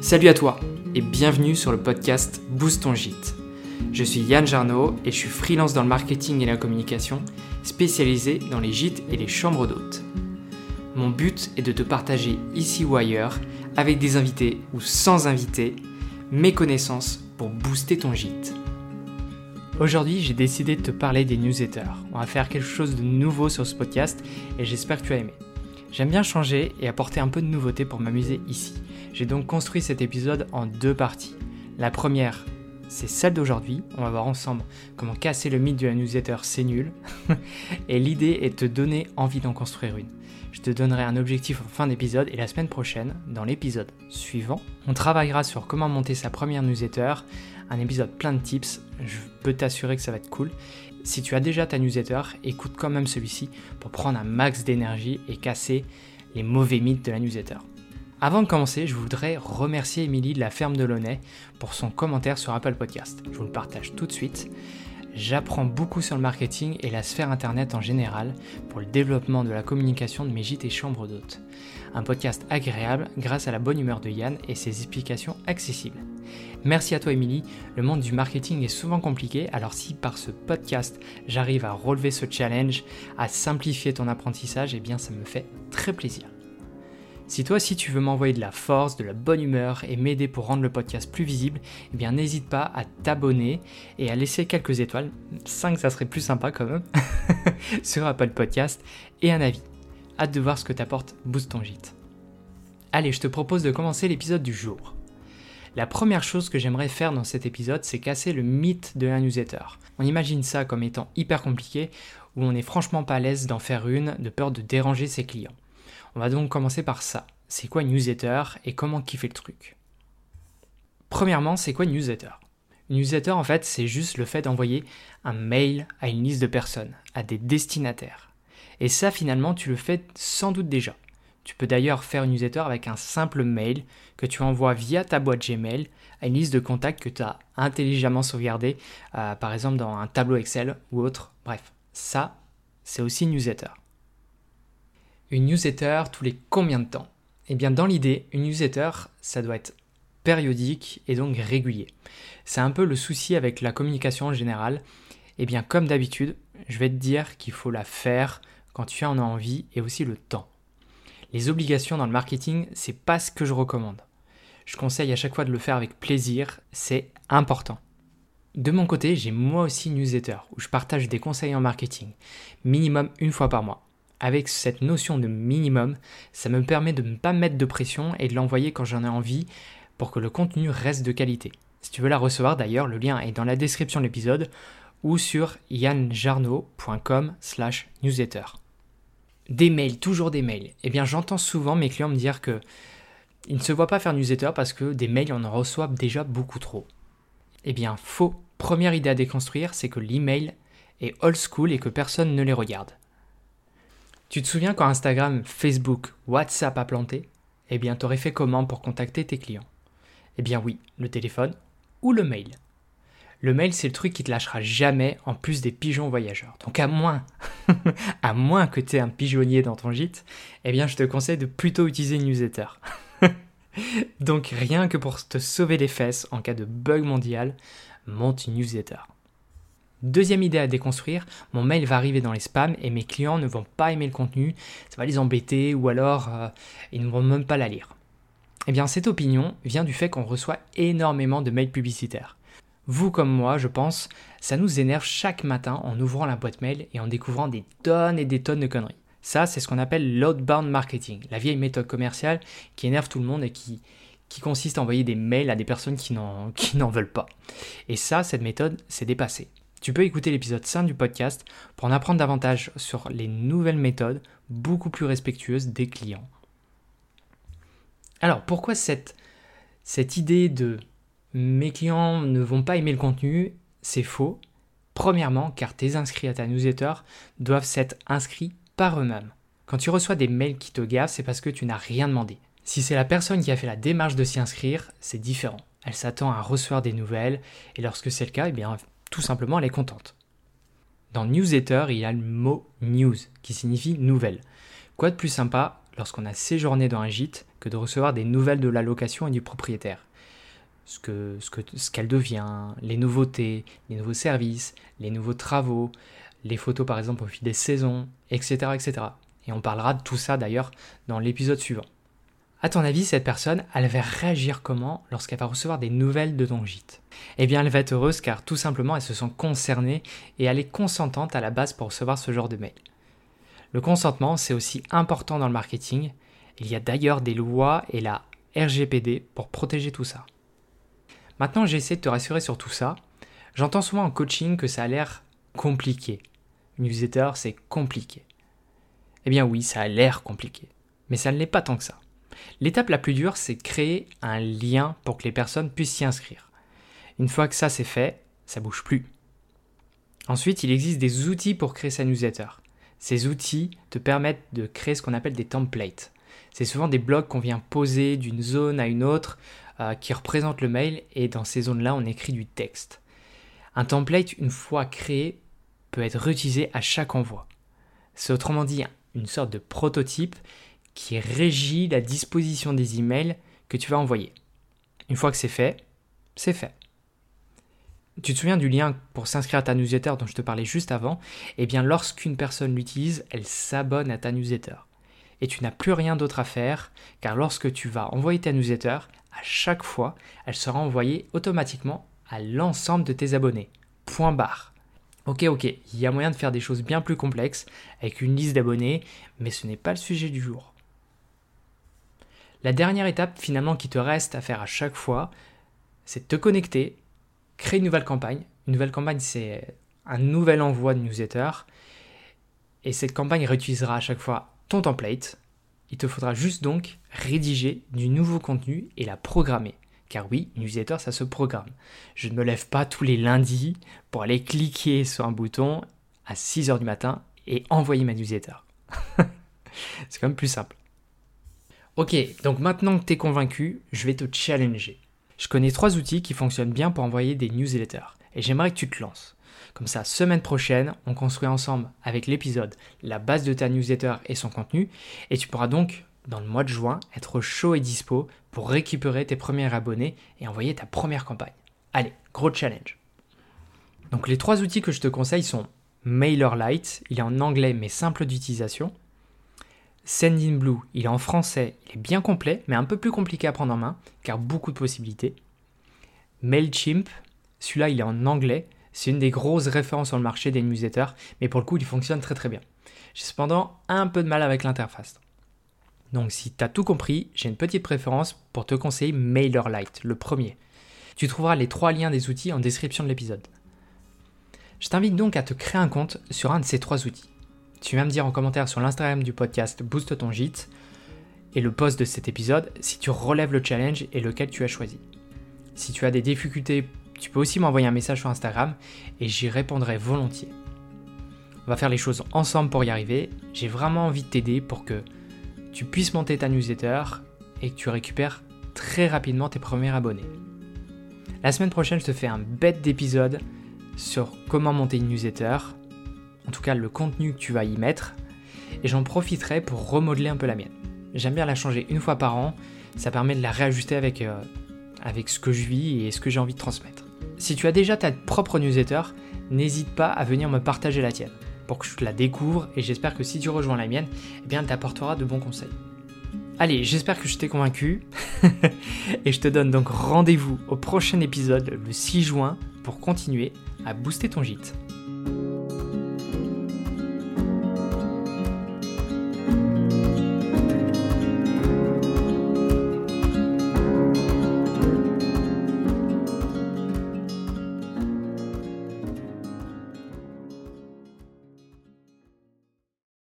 Salut à toi et bienvenue sur le podcast Boost ton gîte. Je suis Yann Jarno et je suis freelance dans le marketing et la communication, spécialisé dans les gîtes et les chambres d'hôtes. Mon but est de te partager ici ou ailleurs, avec des invités ou sans invités, mes connaissances pour booster ton gîte. Aujourd'hui, j'ai décidé de te parler des newsletters. On va faire quelque chose de nouveau sur ce podcast et j'espère que tu as aimé. J'aime bien changer et apporter un peu de nouveauté pour m'amuser ici. J'ai donc construit cet épisode en deux parties. La première, c'est celle d'aujourd'hui. On va voir ensemble comment casser le mythe de la newsletter, c'est nul. et l'idée est de te donner envie d'en construire une. Je te donnerai un objectif en fin d'épisode et la semaine prochaine, dans l'épisode suivant, on travaillera sur comment monter sa première newsletter, un épisode plein de tips, je peux t'assurer que ça va être cool. Si tu as déjà ta newsletter, écoute quand même celui-ci pour prendre un max d'énergie et casser les mauvais mythes de la newsletter. Avant de commencer, je voudrais remercier Émilie de la ferme de Launay pour son commentaire sur Apple Podcast. Je vous le partage tout de suite. J'apprends beaucoup sur le marketing et la sphère internet en général pour le développement de la communication de mes gîtes et chambres d'hôtes. Un podcast agréable grâce à la bonne humeur de Yann et ses explications accessibles. Merci à toi Émilie, le monde du marketing est souvent compliqué, alors si par ce podcast j'arrive à relever ce challenge, à simplifier ton apprentissage, eh bien ça me fait très plaisir. Si toi aussi tu veux m'envoyer de la force, de la bonne humeur et m'aider pour rendre le podcast plus visible, eh bien n'hésite pas à t'abonner et à laisser quelques étoiles, 5 ça serait plus sympa quand même, sur Apple Podcast et un avis. Hâte de voir ce que t'apporte Boost ton gîte. Allez, je te propose de commencer l'épisode du jour. La première chose que j'aimerais faire dans cet épisode, c'est casser le mythe de la newsletter. On imagine ça comme étant hyper compliqué, où on n'est franchement pas à l'aise d'en faire une, de peur de déranger ses clients. On va donc commencer par ça. C'est quoi newsletter et comment kiffer le truc? Premièrement, c'est quoi une newsletter? Une newsletter, en fait, c'est juste le fait d'envoyer un mail à une liste de personnes, à des destinataires. Et ça, finalement, tu le fais sans doute déjà. Tu peux d'ailleurs faire une newsletter avec un simple mail que tu envoies via ta boîte Gmail à une liste de contacts que tu as intelligemment sauvegardé, euh, par exemple dans un tableau Excel ou autre. Bref, ça, c'est aussi newsletter. Une newsletter tous les combien de temps? Eh bien, dans l'idée, une newsletter, ça doit être périodique et donc régulier. C'est un peu le souci avec la communication en général. Eh bien, comme d'habitude, je vais te dire qu'il faut la faire quand tu en as envie et aussi le temps. Les obligations dans le marketing, c'est pas ce que je recommande. Je conseille à chaque fois de le faire avec plaisir, c'est important. De mon côté, j'ai moi aussi une newsletter où je partage des conseils en marketing, minimum une fois par mois. Avec cette notion de minimum, ça me permet de ne pas mettre de pression et de l'envoyer quand j'en ai envie pour que le contenu reste de qualité. Si tu veux la recevoir d'ailleurs, le lien est dans la description de l'épisode ou sur yanjarno.com slash newsletter. Des mails, toujours des mails. Eh bien, j'entends souvent mes clients me dire que ils ne se voient pas faire newsletter parce que des mails, on en reçoit déjà beaucoup trop. Eh bien, faux. Première idée à déconstruire, c'est que l'email est old school et que personne ne les regarde. Tu te souviens quand Instagram, Facebook, WhatsApp a planté? Eh bien, t'aurais fait comment pour contacter tes clients? Eh bien oui, le téléphone ou le mail. Le mail, c'est le truc qui te lâchera jamais en plus des pigeons voyageurs. Donc à moins, à moins que tu un pigeonnier dans ton gîte, eh bien je te conseille de plutôt utiliser une newsletter. Donc rien que pour te sauver les fesses en cas de bug mondial, monte une newsletter. Deuxième idée à déconstruire, mon mail va arriver dans les spams et mes clients ne vont pas aimer le contenu, ça va les embêter ou alors euh, ils ne vont même pas la lire. Eh bien cette opinion vient du fait qu'on reçoit énormément de mails publicitaires. Vous comme moi, je pense, ça nous énerve chaque matin en ouvrant la boîte mail et en découvrant des tonnes et des tonnes de conneries. Ça, c'est ce qu'on appelle l'outbound marketing, la vieille méthode commerciale qui énerve tout le monde et qui, consiste à envoyer des mails à des personnes qui n'en, veulent pas. Et ça, cette méthode, c'est dépassé. Tu peux écouter l'épisode 5 du podcast pour en apprendre davantage sur les nouvelles méthodes beaucoup plus respectueuses des clients. Alors, pourquoi cette, cette idée de mes clients ne vont pas aimer le contenu, c'est faux. Premièrement, car tes inscrits à ta newsletter doivent s'être inscrits par eux-mêmes. Quand tu reçois des mails qui te gavent, c'est parce que tu n'as rien demandé. Si c'est la personne qui a fait la démarche de s'y inscrire, c'est différent. Elle s'attend à recevoir des nouvelles, et lorsque c'est le cas, eh bien, tout simplement, elle est contente. Dans newsletter, il y a le mot news, qui signifie nouvelle. Quoi de plus sympa lorsqu'on a séjourné dans un gîte que de recevoir des nouvelles de la location et du propriétaire? Ce qu'elle ce que, ce devient, les nouveautés, les nouveaux services, les nouveaux travaux, les photos par exemple au fil des saisons, etc. etc. Et on parlera de tout ça d'ailleurs dans l'épisode suivant. À ton avis, cette personne, elle va réagir comment lorsqu'elle va recevoir des nouvelles de ton gîte? Eh bien, elle va être heureuse car tout simplement, elle se sent concernée et elle est consentante à la base pour recevoir ce genre de mail. Le consentement, c'est aussi important dans le marketing. Il y a d'ailleurs des lois et la RGPD pour protéger tout ça. Maintenant, j'essaie de te rassurer sur tout ça. J'entends souvent en coaching que ça a l'air compliqué. Newsletter, c'est compliqué. Eh bien oui, ça a l'air compliqué. Mais ça ne l'est pas tant que ça. L'étape la plus dure, c'est créer un lien pour que les personnes puissent s'y inscrire. Une fois que ça c'est fait, ça bouge plus. Ensuite, il existe des outils pour créer sa newsletter. Ces outils te permettent de créer ce qu'on appelle des templates. C'est souvent des blocs qu'on vient poser d'une zone à une autre euh, qui représentent le mail et dans ces zones-là, on écrit du texte. Un template, une fois créé, peut être réutilisé à chaque envoi. C'est autrement dit une sorte de prototype qui régit la disposition des emails que tu vas envoyer. Une fois que c'est fait, c'est fait. Tu te souviens du lien pour s'inscrire à ta newsletter dont je te parlais juste avant? Eh bien, lorsqu'une personne l'utilise, elle s'abonne à ta newsletter. Et tu n'as plus rien d'autre à faire, car lorsque tu vas envoyer ta newsletter, à chaque fois, elle sera envoyée automatiquement à l'ensemble de tes abonnés. Point barre. Ok, ok, il y a moyen de faire des choses bien plus complexes avec une liste d'abonnés, mais ce n'est pas le sujet du jour. La dernière étape finalement qui te reste à faire à chaque fois, c'est de te connecter, créer une nouvelle campagne. Une nouvelle campagne, c'est un nouvel envoi de newsletter. Et cette campagne réutilisera à chaque fois ton template. Il te faudra juste donc rédiger du nouveau contenu et la programmer. Car oui, newsletter, ça se programme. Je ne me lève pas tous les lundis pour aller cliquer sur un bouton à 6h du matin et envoyer ma newsletter. c'est quand même plus simple. Ok, donc maintenant que tu es convaincu, je vais te challenger. Je connais trois outils qui fonctionnent bien pour envoyer des newsletters et j'aimerais que tu te lances. Comme ça, semaine prochaine, on construit ensemble avec l'épisode la base de ta newsletter et son contenu et tu pourras donc, dans le mois de juin, être chaud et dispo pour récupérer tes premiers abonnés et envoyer ta première campagne. Allez, gros challenge. Donc les trois outils que je te conseille sont MailerLite, il est en anglais mais simple d'utilisation. Sendinblue, il est en français, il est bien complet, mais un peu plus compliqué à prendre en main, car beaucoup de possibilités. Mailchimp, celui-là il est en anglais, c'est une des grosses références sur le marché des newsletters, mais pour le coup il fonctionne très très bien. J'ai cependant un peu de mal avec l'interface. Donc si tu as tout compris, j'ai une petite préférence pour te conseiller MailerLite, le premier. Tu trouveras les trois liens des outils en description de l'épisode. Je t'invite donc à te créer un compte sur un de ces trois outils. Tu viens me dire en commentaire sur l'Instagram du podcast Booste ton gîte et le post de cet épisode si tu relèves le challenge et lequel tu as choisi. Si tu as des difficultés, tu peux aussi m'envoyer un message sur Instagram et j'y répondrai volontiers. On va faire les choses ensemble pour y arriver. J'ai vraiment envie de t'aider pour que tu puisses monter ta newsletter et que tu récupères très rapidement tes premiers abonnés. La semaine prochaine, je te fais un bête d'épisode sur comment monter une newsletter, en tout cas le contenu que tu vas y mettre, et j'en profiterai pour remodeler un peu la mienne. J'aime bien la changer une fois par an, ça permet de la réajuster avec, euh, avec ce que je vis et ce que j'ai envie de transmettre. Si tu as déjà ta propre newsletter, n'hésite pas à venir me partager la tienne pour que je te la découvre et j'espère que si tu rejoins la mienne, eh bien, elle t'apportera de bons conseils. Allez, j'espère que je t'ai convaincu et je te donne donc rendez-vous au prochain épisode le 6 juin pour continuer à booster ton gîte.